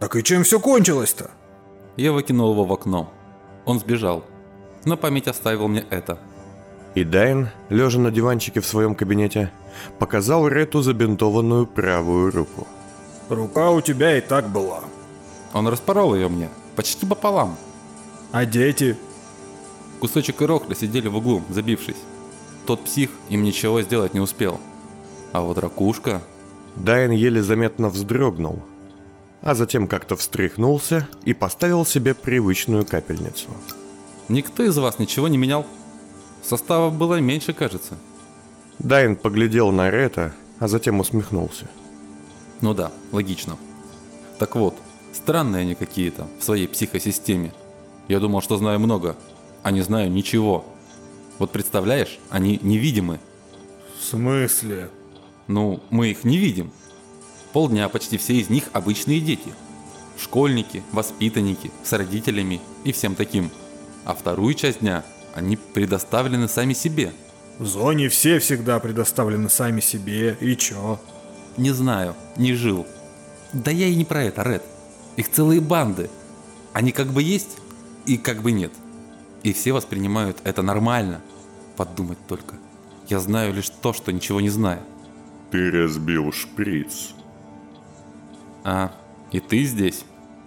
Так и чем все кончилось-то? Я выкинул его в окно. Он сбежал. На память оставил мне это. И Дайн, лежа на диванчике в своем кабинете, показал Рету забинтованную правую руку. Рука у тебя и так была. Он распорол ее мне, почти пополам. А дети? Кусочек и Рохля сидели в углу, забившись. Тот псих им ничего сделать не успел. А вот ракушка... Дайн еле заметно вздрогнул, а затем как-то встряхнулся и поставил себе привычную капельницу. Никто из вас ничего не менял? Составов было меньше, кажется. Дайн поглядел на Рета, а затем усмехнулся. Ну да, логично. Так вот, странные они какие-то в своей психосистеме. Я думал, что знаю много, а не знаю ничего. Вот представляешь, они невидимы. В смысле? Ну, мы их не видим. Полдня почти все из них обычные дети. Школьники, воспитанники, с родителями и всем таким. А вторую часть дня они предоставлены сами себе. В зоне все всегда предоставлены сами себе. И чё? Не знаю, не жил. Да я и не про это, Ред. Их целые банды. Они как бы есть и как бы нет. И все воспринимают это нормально. Подумать только. Я знаю лишь то, что ничего не знаю. Ты разбил шприц. А, и ты здесь?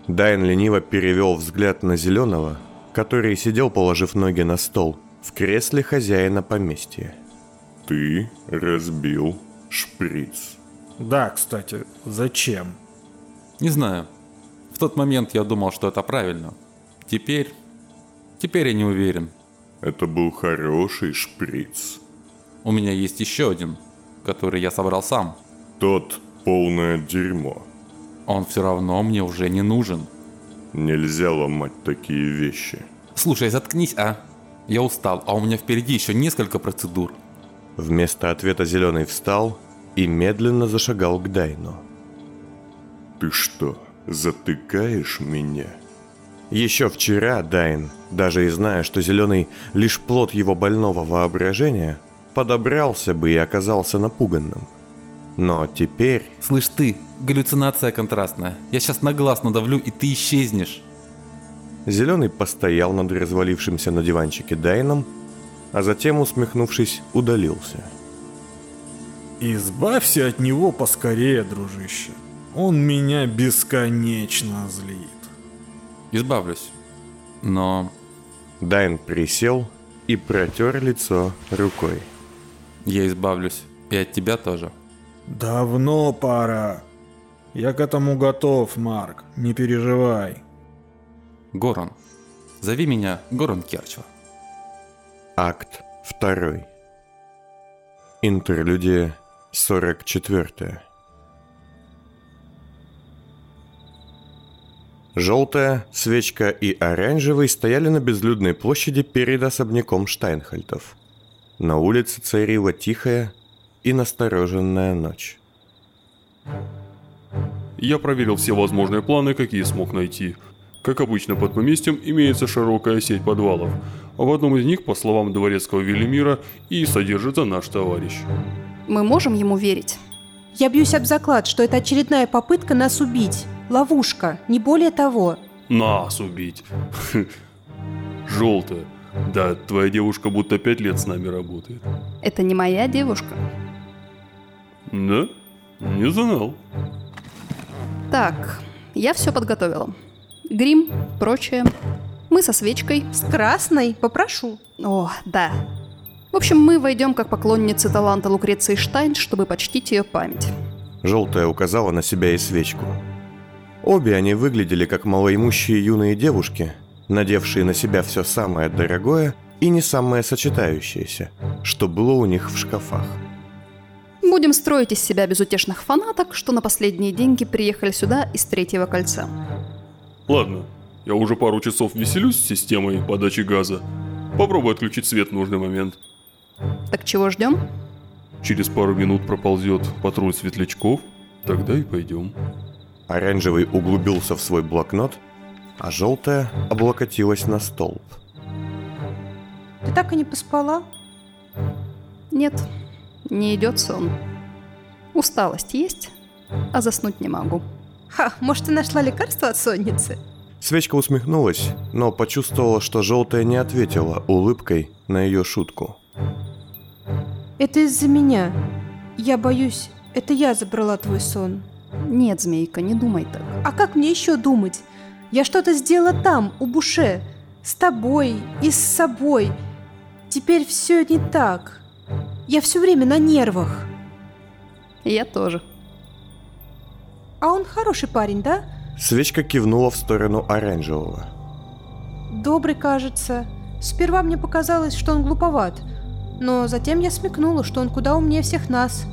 Дайн лениво перевел взгляд на Зеленого, который сидел, положив ноги на стол, в кресле хозяина поместья. Ты разбил шприц. Да, кстати, зачем? Не знаю. В тот момент я думал, что это правильно. Теперь... Теперь я не уверен. Это был хороший шприц. У меня есть еще один, который я собрал сам. Тот полное дерьмо. Он все равно мне уже не нужен. Нельзя ломать такие вещи. Слушай, заткнись, а? Я устал, а у меня впереди еще несколько процедур. Вместо ответа Зеленый встал и медленно зашагал к Дайну. Ты что, затыкаешь меня? Еще вчера Дайн, даже и зная, что Зеленый лишь плод его больного воображения, подобрался бы и оказался напуганным. Но теперь... Слышь ты, галлюцинация контрастная. Я сейчас на глаз надавлю, и ты исчезнешь. Зеленый постоял над развалившимся на диванчике Дайном, а затем, усмехнувшись, удалился. Избавься от него поскорее, дружище. Он меня бесконечно злит. Избавлюсь. Но Дайн присел и протер лицо рукой. я избавлюсь. И от тебя тоже. Давно пора. Я к этому готов, Марк. Не переживай. Горан. Зови меня Горан Керчева. Акт 2. Интерлюдия 44. Желтая, свечка и оранжевый стояли на безлюдной площади перед особняком Штайнхальтов. На улице царила тихая и настороженная ночь. Я проверил все возможные планы, какие смог найти. Как обычно, под поместьем имеется широкая сеть подвалов, а в одном из них, по словам дворецкого Велимира, и содержится наш товарищ. Мы можем ему верить? Я бьюсь об заклад, что это очередная попытка нас убить. Ловушка, не более того. Нас убить. Желтая. Да, твоя девушка будто пять лет с нами работает. Это не моя девушка. Да? Не знал. Так, я все подготовила. Грим, прочее. Мы со свечкой. С красной попрошу. О, да. В общем, мы войдем как поклонницы таланта Лукреции Штайн, чтобы почтить ее память. Желтая указала на себя и свечку. Обе они выглядели как малоимущие юные девушки, надевшие на себя все самое дорогое и не самое сочетающееся, что было у них в шкафах. Будем строить из себя безутешных фанаток, что на последние деньги приехали сюда из третьего кольца. Ладно, я уже пару часов веселюсь с системой подачи газа. Попробуй отключить свет в нужный момент. Так чего ждем? Через пару минут проползет патруль светлячков, тогда и пойдем. Оранжевый углубился в свой блокнот, а желтая облокотилась на столб. Ты так и не поспала? Нет, не идет сон. Усталость есть, а заснуть не могу. Ха, может, ты нашла лекарство от сонницы? Свечка усмехнулась, но почувствовала, что желтая не ответила улыбкой на ее шутку. Это из-за меня. Я боюсь, это я забрала твой сон. Нет, змейка, не думай так. А как мне еще думать? Я что-то сделала там, у Буше. С тобой и с собой. Теперь все не так. Я все время на нервах. Я тоже. А он хороший парень, да? Свечка кивнула в сторону оранжевого. Добрый, кажется. Сперва мне показалось, что он глуповат. Но затем я смекнула, что он куда умнее всех нас.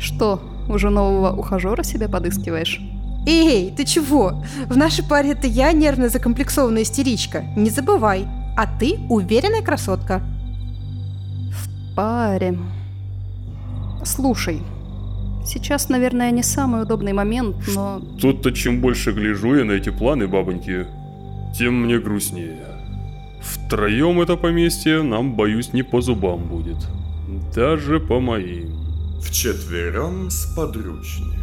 Что, уже нового ухажера себе подыскиваешь? Эй, ты чего? В нашей паре это я нервно закомплексованная истеричка. Не забывай. А ты уверенная красотка. Паре. Слушай, сейчас, наверное, не самый удобный момент, но... Тут-то чем больше гляжу я на эти планы, бабоньки, тем мне грустнее. Втроем это поместье нам, боюсь, не по зубам будет. Даже по моим. Вчетвером сподручнее.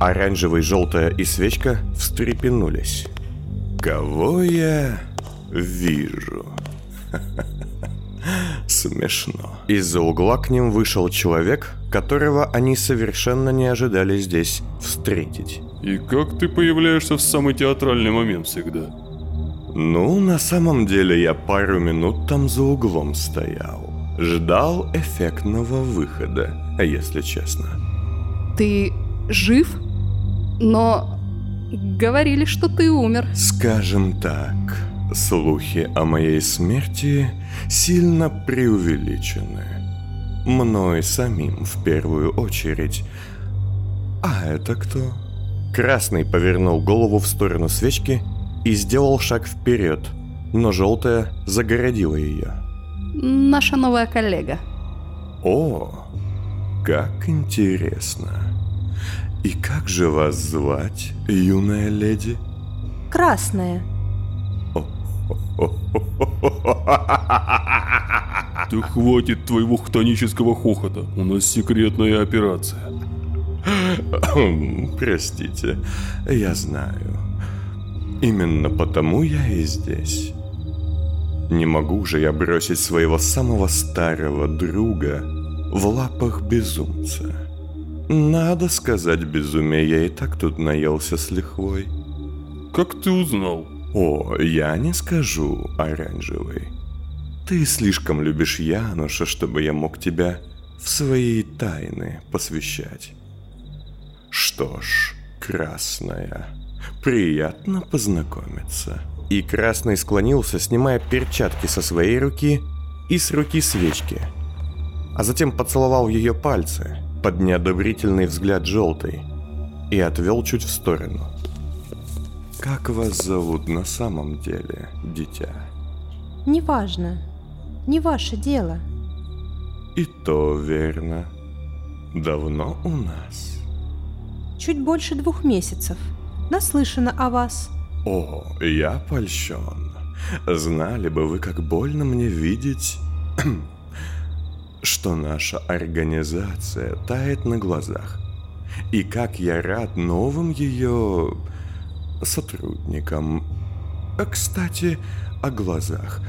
Оранжевый, желтая и свечка встрепенулись. Кого я вижу? Смешно. Из-за угла к ним вышел человек, которого они совершенно не ожидали здесь встретить. И как ты появляешься в самый театральный момент всегда? Ну, на самом деле я пару минут там за углом стоял. Ждал эффектного выхода, если честно. Ты жив? Но говорили, что ты умер. Скажем так, слухи о моей смерти сильно преувеличены. Мной самим в первую очередь. А это кто? Красный повернул голову в сторону свечки и сделал шаг вперед, но желтая загородила ее. Наша новая коллега. О, как интересно. И как же вас звать, юная леди? Красная. Да хватит твоего хтонического хохота. У нас секретная операция. Простите, я знаю. Именно потому я и здесь. Не могу же я бросить своего самого старого друга в лапах безумца. Надо сказать, безумие, я и так тут наелся с лихвой. Как ты узнал? О, я не скажу, оранжевый. Ты слишком любишь Януша, чтобы я мог тебя в свои тайны посвящать. Что ж, красная, приятно познакомиться. И Красный склонился, снимая перчатки со своей руки и с руки свечки. А затем поцеловал ее пальцы под неодобрительный взгляд желтой и отвел чуть в сторону. Как вас зовут на самом деле, дитя? Неважно. Не ваше дело. И то верно. Давно у нас. Чуть больше двух месяцев. Наслышана о вас. О, я польщен. Знали бы вы, как больно мне видеть, что наша организация тает на глазах. И как я рад новым ее сотрудникам. А, Кстати, о глазах.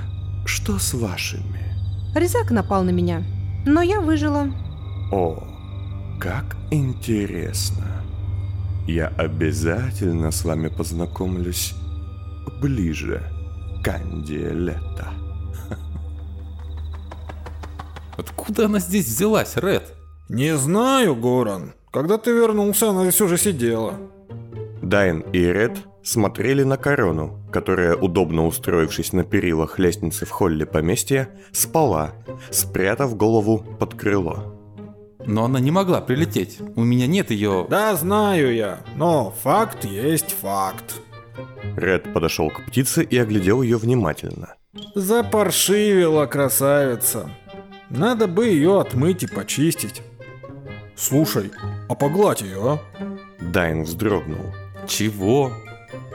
Что с вашими? Резак напал на меня, но я выжила. О, как интересно. Я обязательно с вами познакомлюсь ближе, Канди Лето. Откуда она здесь взялась, Ред? Не знаю, Горан. Когда ты вернулся, она здесь уже сидела. Дайн и Ред смотрели на корону, которая, удобно устроившись на перилах лестницы в холле поместья, спала, спрятав голову под крыло. Но она не могла прилететь. У меня нет ее... Да, знаю я, но факт есть факт. Ред подошел к птице и оглядел ее внимательно. Запаршивила красавица. Надо бы ее отмыть и почистить. Слушай, а погладь ее, а? Дайн вздрогнул. Чего?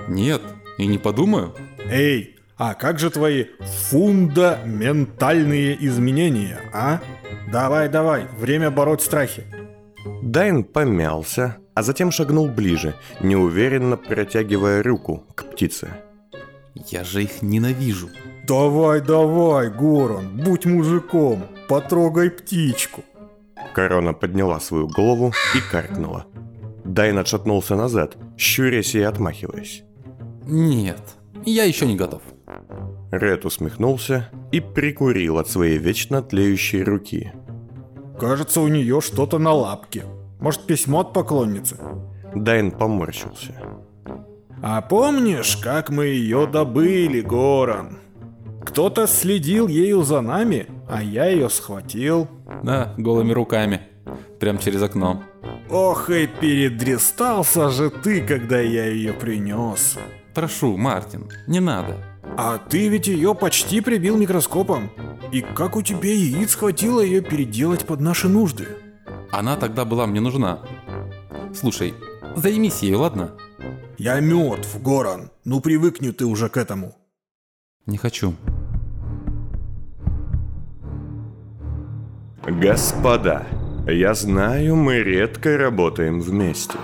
Нет, и не подумаю. Эй, а как же твои фундаментальные изменения, а? Давай, давай, время бороть страхи. Дайн помялся, а затем шагнул ближе, неуверенно протягивая руку к птице. Я же их ненавижу. Давай, давай, Горан, будь мужиком, потрогай птичку. Корона подняла свою голову и каркнула. Дайн отшатнулся назад, щурясь и отмахиваясь. Нет, я еще не готов. Ред усмехнулся и прикурил от своей вечно тлеющей руки. Кажется, у нее что-то на лапке. Может, письмо от поклонницы? Дайн поморщился. А помнишь, как мы ее добыли, Горан? Кто-то следил ею за нами, а я ее схватил. Да, голыми руками. Прям через окно. Ох и передрестался же ты, когда я ее принес. Прошу, Мартин, не надо. А ты ведь ее почти прибил микроскопом. И как у тебя яиц хватило ее переделать под наши нужды? Она тогда была мне нужна. Слушай, займись ею, ладно? Я мертв, Горан. Ну привыкни ты уже к этому. Не хочу. Господа, я знаю, мы редко работаем вместе.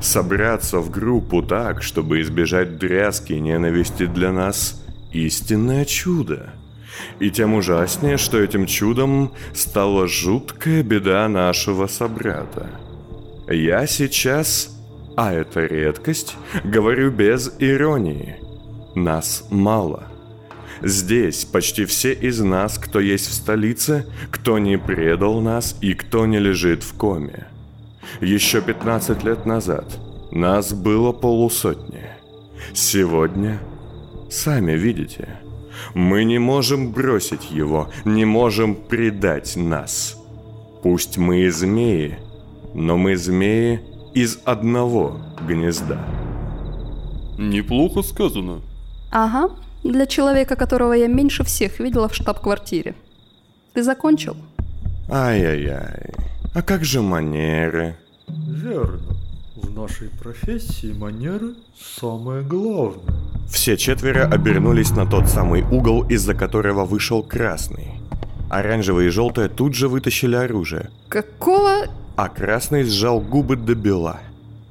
Собраться в группу так, чтобы избежать дрязки и ненависти для нас – истинное чудо. И тем ужаснее, что этим чудом стала жуткая беда нашего собрата. Я сейчас, а это редкость, говорю без иронии. Нас мало. Здесь почти все из нас, кто есть в столице, кто не предал нас и кто не лежит в коме. Еще 15 лет назад нас было полусотни. Сегодня, сами видите, мы не можем бросить его, не можем предать нас. Пусть мы и змеи, но мы змеи из одного гнезда. Неплохо сказано. Ага, для человека, которого я меньше всех видела в штаб-квартире. Ты закончил? Ай-яй-яй. А как же манеры? Верно. В нашей профессии манеры самое главное. Все четверо обернулись на тот самый угол, из-за которого вышел красный. Оранжевый и желтое тут же вытащили оружие, Какого... а красный сжал губы до бела.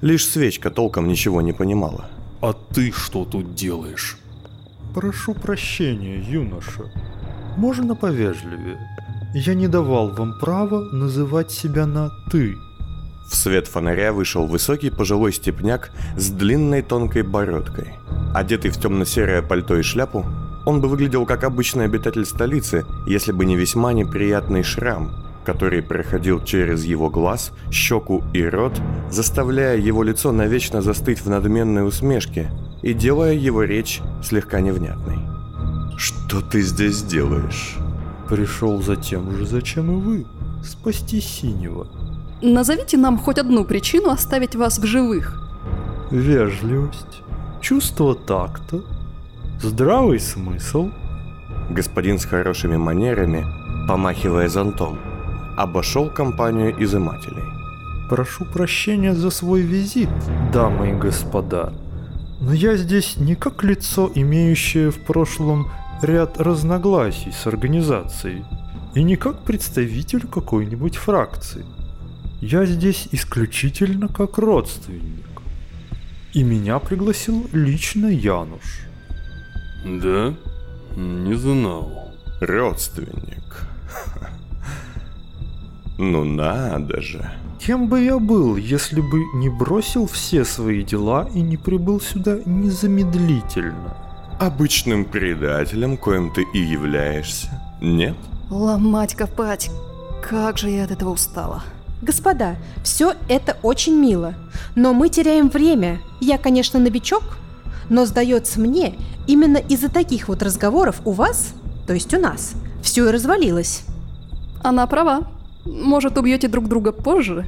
Лишь свечка толком ничего не понимала. А ты что тут делаешь? Прошу прощения, юноша. Можно повежливее? Я не давал вам права называть себя на «ты». В свет фонаря вышел высокий пожилой степняк с длинной тонкой бородкой. Одетый в темно-серое пальто и шляпу, он бы выглядел как обычный обитатель столицы, если бы не весьма неприятный шрам, который проходил через его глаз, щеку и рот, заставляя его лицо навечно застыть в надменной усмешке и делая его речь слегка невнятной. «Что ты здесь делаешь?» Пришел за тем же, зачем и вы. Спасти синего. Назовите нам хоть одну причину оставить вас в живых. Вежливость, чувство такта, здравый смысл. Господин с хорошими манерами, помахивая зонтом, обошел компанию изымателей. Прошу прощения за свой визит, дамы и господа. Но я здесь не как лицо, имеющее в прошлом ряд разногласий с организацией, и не как представитель какой-нибудь фракции. Я здесь исключительно как родственник. И меня пригласил лично Януш. Да? Не знал. Родственник. Ну надо же. Кем бы я был, если бы не бросил все свои дела и не прибыл сюда незамедлительно? Обычным предателем, коим ты и являешься. Нет? Ломать, копать. Как же я от этого устала. Господа, все это очень мило, но мы теряем время. Я, конечно, новичок, но сдается мне, именно из-за таких вот разговоров у вас, то есть у нас, все и развалилось. Она права. Может, убьете друг друга позже?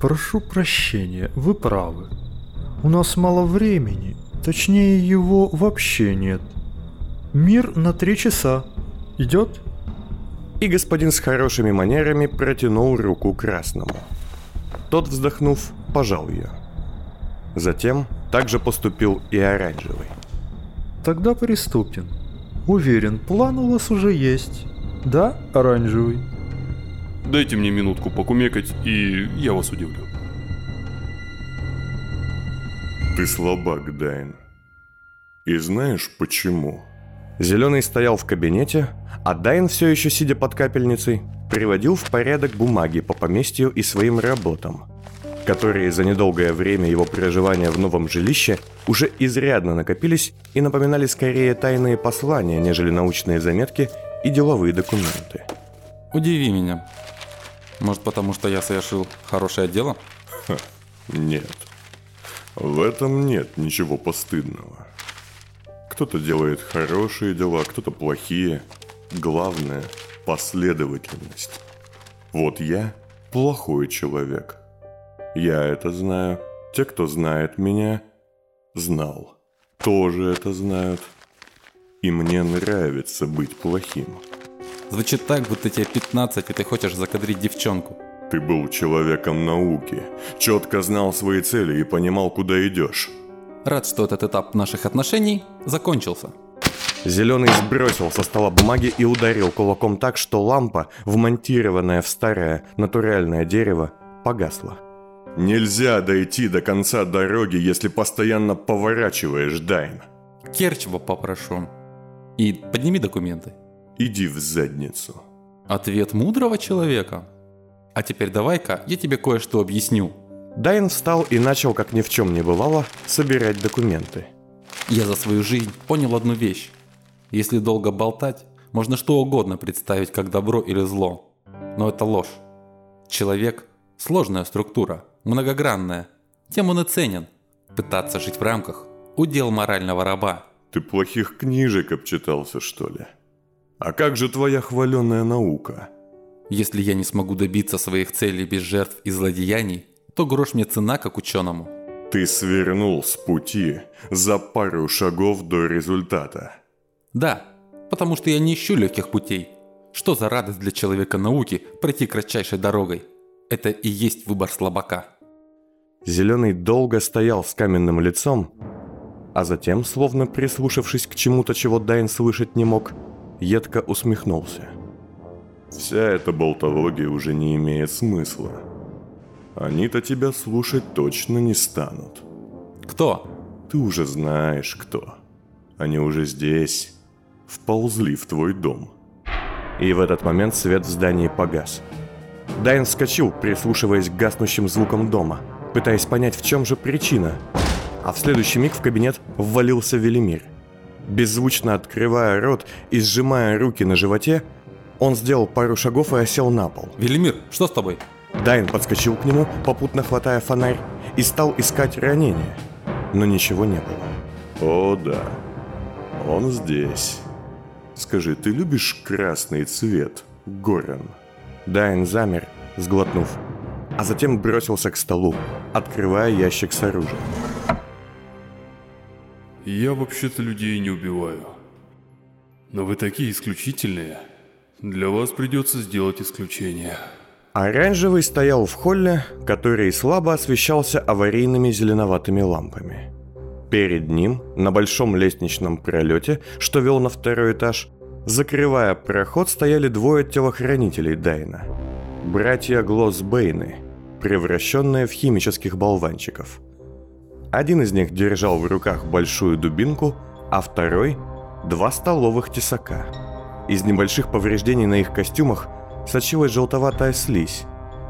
Прошу прощения, вы правы. У нас мало времени, точнее его вообще нет. Мир на три часа. Идет? И господин с хорошими манерами протянул руку красному. Тот, вздохнув, пожал ее. Затем также поступил и оранжевый. Тогда приступим. Уверен, план у вас уже есть. Да, оранжевый? Дайте мне минутку покумекать, и я вас удивлю. Ты слабак, Дайн. И знаешь почему? Зеленый стоял в кабинете, а Дайн, все еще сидя под капельницей, приводил в порядок бумаги по поместью и своим работам, которые за недолгое время его проживания в новом жилище уже изрядно накопились и напоминали скорее тайные послания, нежели научные заметки и деловые документы. Удиви меня. Может, потому что я совершил хорошее дело? Нет. В этом нет ничего постыдного. Кто-то делает хорошие дела, кто-то плохие. Главное – последовательность. Вот я плохой человек. Я это знаю. Те, кто знает меня, знал. Тоже это знают. И мне нравится быть плохим. Звучит так, будто тебе 15, и ты хочешь закадрить девчонку. Ты был человеком науки, четко знал свои цели и понимал, куда идешь. Рад, что этот этап наших отношений закончился. Зеленый сбросил со стола бумаги и ударил кулаком так, что лампа, вмонтированная в старое натуральное дерево, погасла. Нельзя дойти до конца дороги, если постоянно поворачиваешь, Дайн. Керчева попрошу. И подними документы. Иди в задницу. Ответ мудрого человека. А теперь давай-ка я тебе кое-что объясню. Дайн встал и начал, как ни в чем не бывало, собирать документы. Я за свою жизнь понял одну вещь. Если долго болтать, можно что угодно представить как добро или зло. Но это ложь. Человек – сложная структура, многогранная. Тем он и ценен. Пытаться жить в рамках – удел морального раба. Ты плохих книжек обчитался, что ли? А как же твоя хваленая наука? Если я не смогу добиться своих целей без жертв и злодеяний, то грош мне цена как ученому. Ты свернул с пути за пару шагов до результата. Да, потому что я не ищу легких путей. Что за радость для человека науки пройти кратчайшей дорогой? Это и есть выбор слабака. Зеленый долго стоял с каменным лицом, а затем, словно прислушавшись к чему-то, чего Дайн слышать не мог, едко усмехнулся. Вся эта болтология уже не имеет смысла. Они-то тебя слушать точно не станут. Кто? Ты уже знаешь, кто. Они уже здесь. Вползли в твой дом. И в этот момент свет в здании погас. Дайн вскочил, прислушиваясь к гаснущим звукам дома, пытаясь понять, в чем же причина. А в следующий миг в кабинет ввалился Велимир. Беззвучно открывая рот и сжимая руки на животе, он сделал пару шагов и осел на пол. Велимир, что с тобой? Дайн подскочил к нему, попутно хватая фонарь, и стал искать ранение. Но ничего не было. О да, он здесь. Скажи, ты любишь красный цвет, Горан? Дайн замер, сглотнув, а затем бросился к столу, открывая ящик с оружием. Я вообще-то людей не убиваю. Но вы такие исключительные. Для вас придется сделать исключение. Оранжевый стоял в холле, который слабо освещался аварийными зеленоватыми лампами. Перед ним, на большом лестничном пролете, что вел на второй этаж, закрывая проход, стояли двое телохранителей Дайна. Братья Глоссбейны, превращенные в химических болванчиков. Один из них держал в руках большую дубинку, а второй – два столовых тесака. Из небольших повреждений на их костюмах сочилась желтоватая слизь,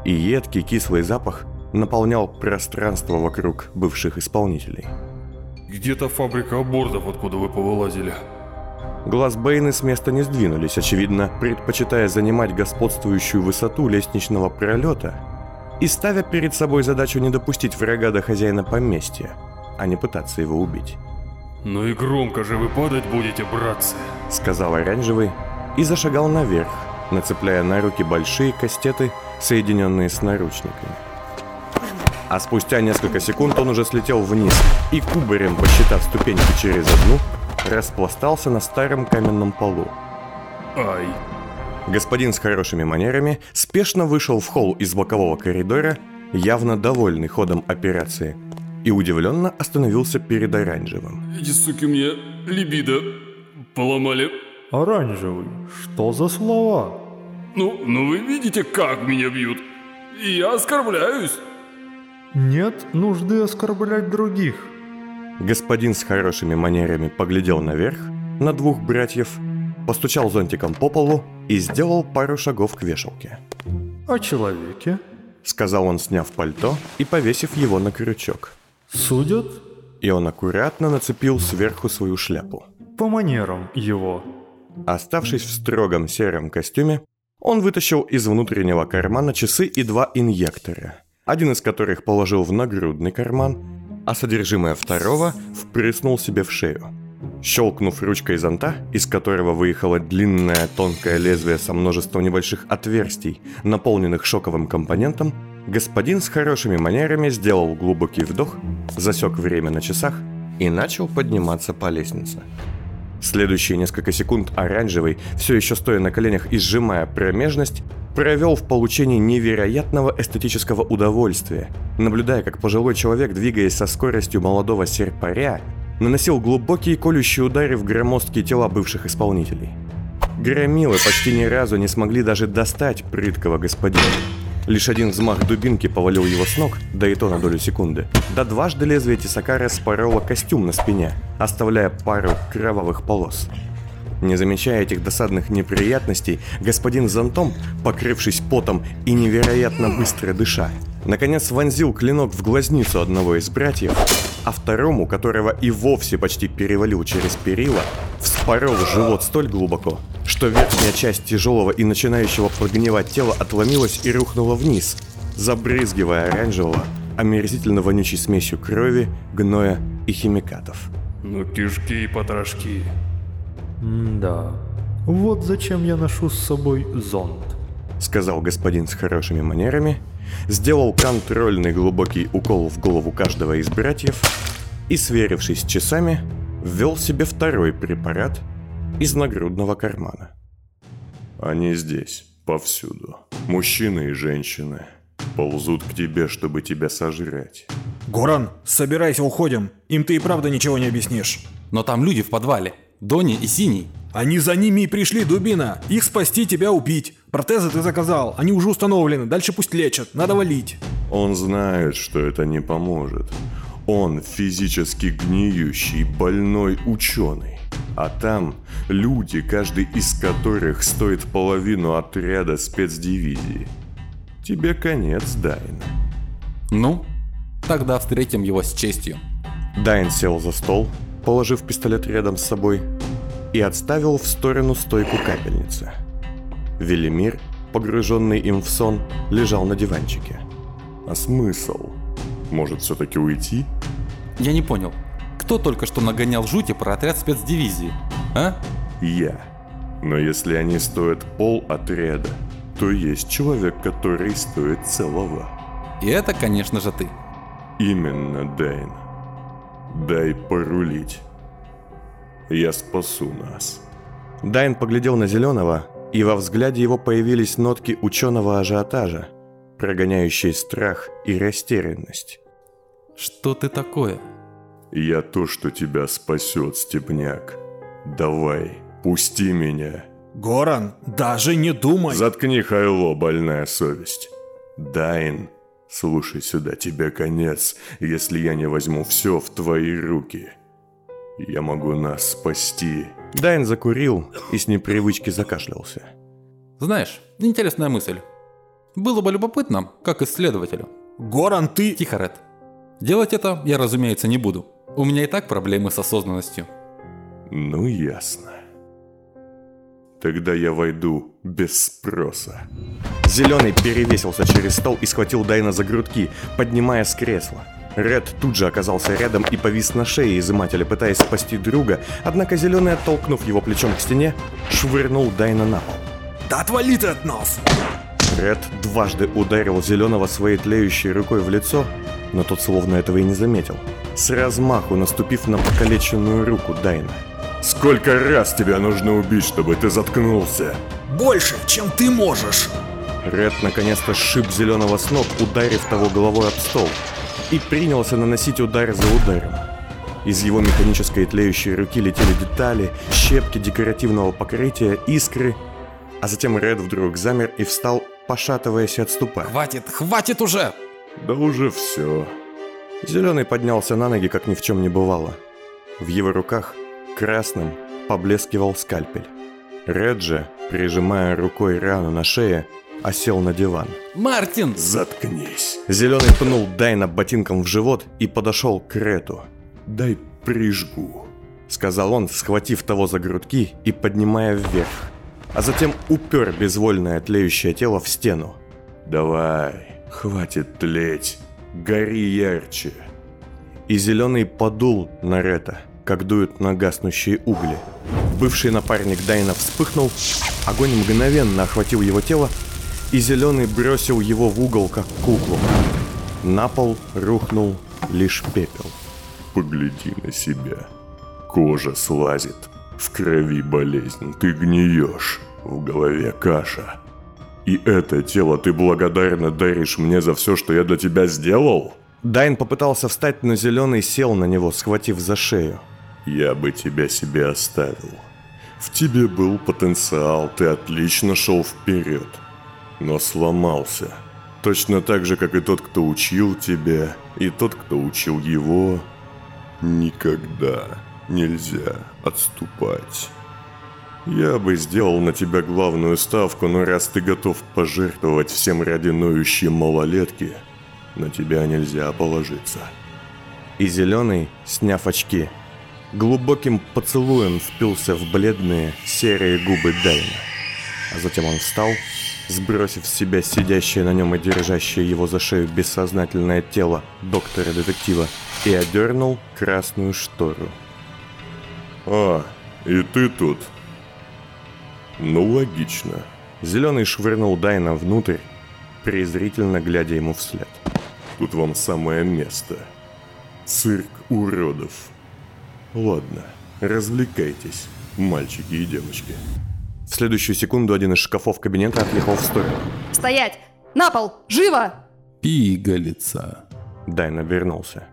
и едкий кислый запах наполнял пространство вокруг бывших исполнителей. Где-то фабрика абортов, откуда вы повылазили. Глаз Бэйны с места не сдвинулись, очевидно, предпочитая занимать господствующую высоту лестничного пролета и ставя перед собой задачу не допустить врага до хозяина поместья, а не пытаться его убить. «Ну и громко же вы падать будете, братцы!» — сказал Оранжевый и зашагал наверх, нацепляя на руки большие кастеты, соединенные с наручниками. А спустя несколько секунд он уже слетел вниз и кубарем, посчитав ступеньки через одну, распластался на старом каменном полу. Ай! Господин с хорошими манерами спешно вышел в холл из бокового коридора, явно довольный ходом операции, и удивленно остановился перед оранжевым. Эти суки мне либидо поломали. Оранжевый, что за слова? Ну, ну вы видите, как меня бьют. И я оскорбляюсь. Нет нужды оскорблять других. Господин с хорошими манерами поглядел наверх на двух братьев, постучал зонтиком по полу и сделал пару шагов к вешалке. О человеке Сказал он, сняв пальто и повесив его на крючок. судят И он аккуратно нацепил сверху свою шляпу. по манерам его. Оставшись в строгом сером костюме, он вытащил из внутреннего кармана часы и два инъектора, один из которых положил в нагрудный карман, а содержимое второго впрыснул себе в шею. Щелкнув ручкой зонта, из которого выехало длинное тонкое лезвие со множеством небольших отверстий, наполненных шоковым компонентом, господин с хорошими манерами сделал глубокий вдох, засек время на часах и начал подниматься по лестнице. Следующие несколько секунд оранжевый, все еще стоя на коленях и сжимая промежность, провел в получении невероятного эстетического удовольствия, наблюдая, как пожилой человек, двигаясь со скоростью молодого серпаря, наносил глубокие колющие удары в громоздкие тела бывших исполнителей. Громилы почти ни разу не смогли даже достать прыткого господина. Лишь один взмах дубинки повалил его с ног, да и то на долю секунды. Да дважды лезвие тесака распороло костюм на спине, оставляя пару кровавых полос. Не замечая этих досадных неприятностей, господин с зонтом, покрывшись потом и невероятно быстро дыша, наконец вонзил клинок в глазницу одного из братьев, а второму, которого и вовсе почти перевалил через перила, вспорол живот столь глубоко, что верхняя часть тяжелого и начинающего прогнивать тела отломилась и рухнула вниз, забрызгивая оранжевого, омерзительно вонючей смесью крови, гноя и химикатов. Ну, кишки и потрошки. Да. Вот зачем я ношу с собой зонт. сказал господин с хорошими манерами, сделал контрольный глубокий укол в голову каждого из братьев и, сверившись с часами, ввел себе второй препарат из нагрудного кармана. Они здесь, повсюду. Мужчины и женщины. Ползут к тебе, чтобы тебя сожрать. Горан, собирайся, уходим. Им ты и правда ничего не объяснишь. Но там люди в подвале. Дони и Синий. Они за ними и пришли, дубина. Их спасти, тебя убить. Протезы ты заказал, они уже установлены. Дальше пусть лечат, надо валить. Он знает, что это не поможет. Он физически гниющий, больной ученый. А там люди, каждый из которых стоит половину отряда спецдивизии. Тебе конец, Дайн. Ну, тогда встретим его с честью. Дайн сел за стол, положив пистолет рядом с собой, и отставил в сторону стойку капельницы. Велимир, погруженный им в сон, лежал на диванчике. А смысл? Может, все-таки уйти? Я не понял, кто только что нагонял жути про отряд спецдивизии, а? Я. Но если они стоят пол отряда, то есть человек, который стоит целого. И это, конечно же, ты. Именно, Дайн. Дай порулить. Я спасу нас. Дайн поглядел на Зеленого, и во взгляде его появились нотки ученого ажиотажа, прогоняющие страх и растерянность. Что ты такое? Я то, что тебя спасет, Степняк. Давай, пусти меня. Горан, даже не думай. Заткни Хайло, больная совесть. Дайн, слушай сюда, тебе конец, если я не возьму все в твои руки. Я могу нас спасти. Дайн закурил и с непривычки закашлялся. Знаешь, интересная мысль. Было бы любопытно, как исследователю. Горан, ты... Тихо, Ред. Делать это я, разумеется, не буду. У меня и так проблемы с осознанностью. Ну, ясно. Тогда я войду без спроса. Зеленый перевесился через стол и схватил Дайна за грудки, поднимая с кресла. Ред тут же оказался рядом и повис на шее изымателя, пытаясь спасти друга, однако Зеленый, оттолкнув его плечом к стене, швырнул Дайна на пол. Да отвали ты от нас! Ред дважды ударил Зеленого своей тлеющей рукой в лицо, но тот словно этого и не заметил, с размаху наступив на покалеченную руку Дайна. Сколько раз тебя нужно убить, чтобы ты заткнулся? Больше, чем ты можешь. Ред наконец-то сшиб Зеленого с ног, ударив того головой об стол, и принялся наносить удар за ударом. Из его механической тлеющей руки летели детали, щепки декоративного покрытия, искры, А затем Ред вдруг замер и встал, пошатываясь и отступая. Хватит, хватит уже! Да уже все. Зеленый поднялся на ноги, как ни в чем не бывало. В его руках красным поблескивал скальпель. Ред же, прижимая рукой рану на шее, осел на диван. Мартин! Заткнись. Зеленый пнул Дайна ботинком в живот и подошел к Рету. Дай прижгу. Сказал он, схватив того за грудки и поднимая вверх. А затем упер безвольное тлеющее тело в стену. Давай, хватит тлеть. Гори ярче. И Зеленый подул на Рета, как дуют на гаснущие угли. Бывший напарник Дайна вспыхнул, огонь мгновенно охватил его тело, и Зеленый бросил его в угол, как куклу. На пол рухнул лишь пепел. Погляди на себя. Кожа слазит. В крови болезнь. Ты гниешь. В голове каша. И это тело ты благодарно даришь мне за все, что я для тебя сделал? Дайн попытался встать, но Зеленый сел на него, схватив за шею. Я бы тебя себе оставил. В тебе был потенциал, ты отлично шел вперед. Но сломался. Точно так же, как и тот, кто учил тебя, и тот, кто учил его. Никогда нельзя отступать. Я бы сделал на тебя главную ставку, но раз ты готов пожертвовать всем ради ноющей малолетки, на тебя нельзя положиться. И Зеленый, сняв очки, глубоким поцелуем впился в бледные серые губы Дайна. А затем он встал, сбросив с себя сидящее на нем и держащее его за шею бессознательное тело доктора-детектива и одернул красную штору. «А, и ты тут?» «Ну, логично». Зеленый швырнул Дайна внутрь, презрительно глядя ему вслед. «Тут вам самое место. Цирк уродов. Ладно, развлекайтесь, мальчики и девочки». В следующую секунду один из шкафов кабинета отъехал в сторону. Стоять! На пол! Живо! Пигалица. Дайн обернулся.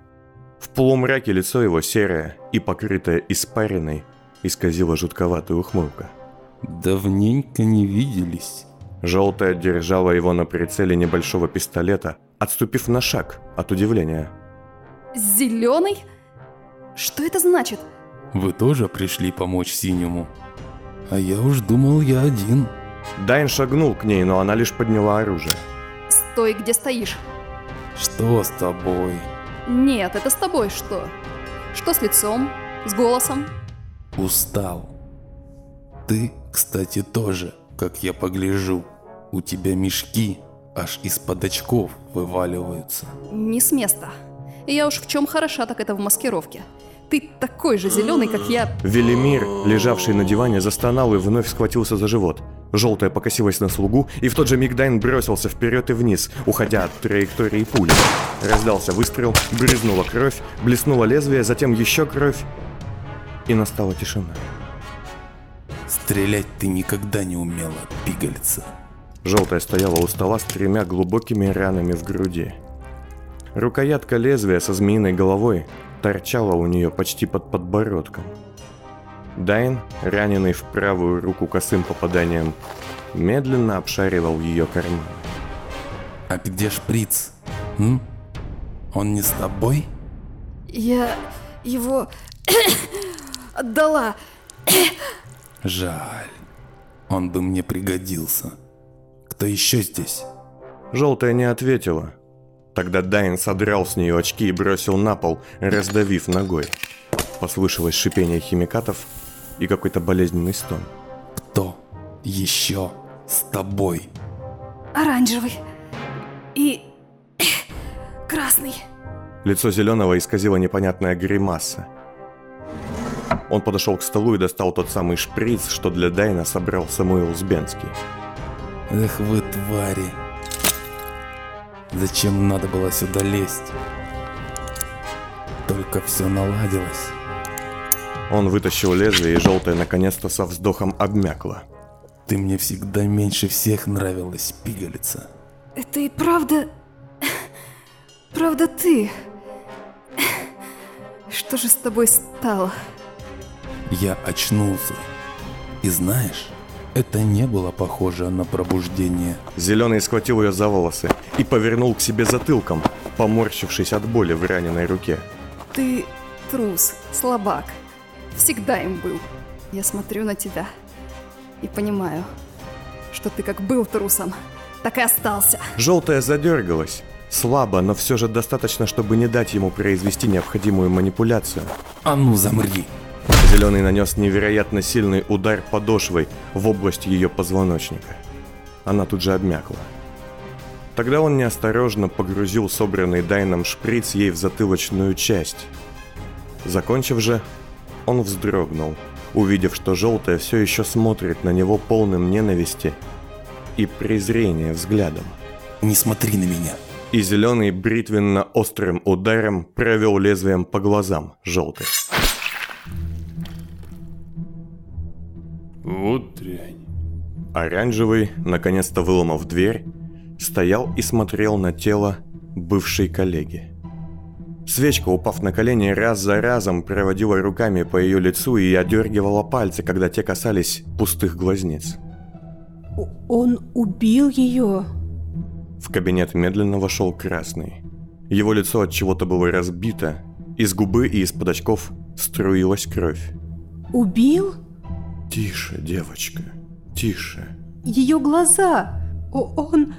В полумраке лицо его серое и покрытое испариной исказило жутковатая ухмылка. Давненько не виделись. Желтая держала его на прицеле небольшого пистолета, отступив на шаг от удивления. Зеленый? Что это значит? Вы тоже пришли помочь синему? А я уж думал, я один. Дайн шагнул к ней, но она лишь подняла оружие. Стой, где стоишь. Что с тобой? Нет, это с тобой что? Что с лицом? С голосом? Устал. Ты, кстати, тоже, как я погляжу. У тебя мешки аж из-под очков вываливаются. Не с места. Я уж в чем хороша, так это в маскировке. Ты такой же зеленый, как я. Велимир, лежавший на диване, застонал и вновь схватился за живот. Желтая покосилась на слугу, и в тот же миг Дайн бросился вперед и вниз, уходя от траектории пули. Раздался выстрел, брызнула кровь, блеснуло лезвие, затем еще кровь, и настала тишина. Стрелять ты никогда не умела, пигольца. Желтая стояла у стола с тремя глубокими ранами в груди. Рукоятка лезвия со змеиной головой торчала у нее почти под подбородком. Дайн, раненый в правую руку косым попаданием, медленно обшаривал ее карман. А где шприц? М? Он не с тобой? Я его отдала. Жаль. Он бы мне пригодился. Кто еще здесь? Желтая не ответила. Тогда Дайн содрал с нее очки и бросил на пол, раздавив ногой. Послышалось шипение химикатов и какой-то болезненный стон. Кто еще с тобой? Оранжевый. И красный. Лицо зеленого исказило непонятная гримаса. Он подошел к столу и достал тот самый шприц, что для Дайна собрал Самуил Збенский. Эх вы твари. Зачем надо было сюда лезть? Только все наладилось. Он вытащил лезвие, и желтая наконец-то со вздохом обмякла. Ты мне всегда меньше всех нравилась, пигалица. Это и правда... Правда ты. Что же с тобой стало? Я очнулся. И знаешь, Это не было похоже на пробуждение. Зеленый схватил ее за волосы и повернул к себе затылком, поморщившись от боли в раненой руке. Ты трус, слабак. Всегда им был. Я смотрю на тебя и понимаю, что ты как был трусом, так и остался. Желтая задергалась. Слабо, но все же достаточно, чтобы не дать ему произвести необходимую манипуляцию. А ну замри! Зеленый нанес невероятно сильный удар подошвой в область ее позвоночника. Она тут же обмякла. Тогда он неосторожно погрузил собранный Дайном шприц ей в затылочную часть. Закончив же, он вздрогнул, увидев, что желтая все еще смотрит на него полным ненависти и презрения взглядом. Не смотри на меня. И зеленый бритвенно-острым ударом провел лезвием по глазам желтой. Вот дрянь. Оранжевый, наконец-то выломав дверь, стоял и смотрел на тело бывшей коллеги. Свечка, упав на колени, раз за разом проводила руками по ее лицу и одергивала пальцы, когда те касались пустых глазниц. Он убил ее. В кабинет медленно вошел Красный. Его лицо от чего-то было разбито, из губы и из-под очков струилась кровь. Убил? Тише, девочка, тише. Ее глаза. О, он...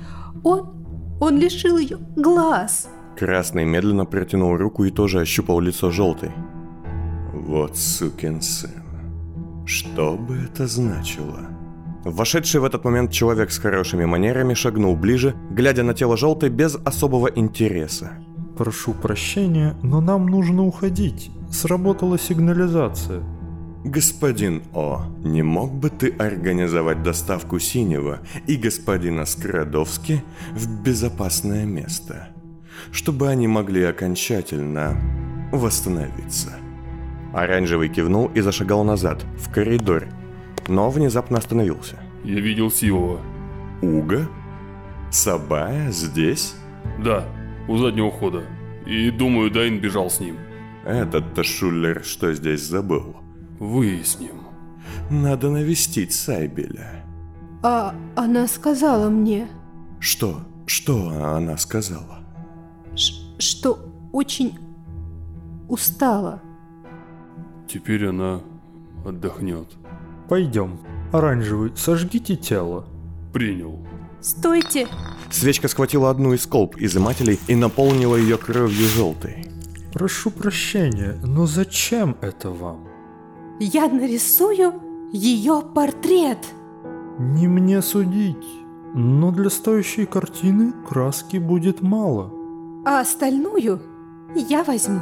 он... он лишил ее глаз. Красный медленно протянул руку и тоже ощупал лицо желтой. Вот сукин сын. Что бы это значило? Вошедший в этот момент человек с хорошими манерами шагнул ближе, глядя на тело желтой без особого интереса. Прошу прощения, но нам нужно уходить. Сработала сигнализация. Господин О, не мог бы ты организовать доставку синего и господина Скрадовски в безопасное место, чтобы они могли окончательно восстановиться? Оранжевый кивнул и зашагал назад, в коридор, но внезапно остановился. Я видел Сивова. Уга? Сабая здесь? Да, у заднего хода. И думаю, Дайн бежал с ним. Этот-то Шуллер что здесь забыл? Выясним. Надо навестить Сайбеля. А она сказала мне, Что? Что она сказала? ш- что очень устала. Теперь она отдохнет. Пойдем. Оранжевый, сожгите тело. Принял. Стойте! Свечка схватила одну из колб изымателей и наполнила ее кровью желтой. Прошу прощения, но зачем это вам? Я нарисую ее портрет. Не мне судить, но для стоящей картины краски будет мало. А остальную я возьму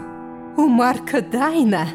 у Марка Дайна.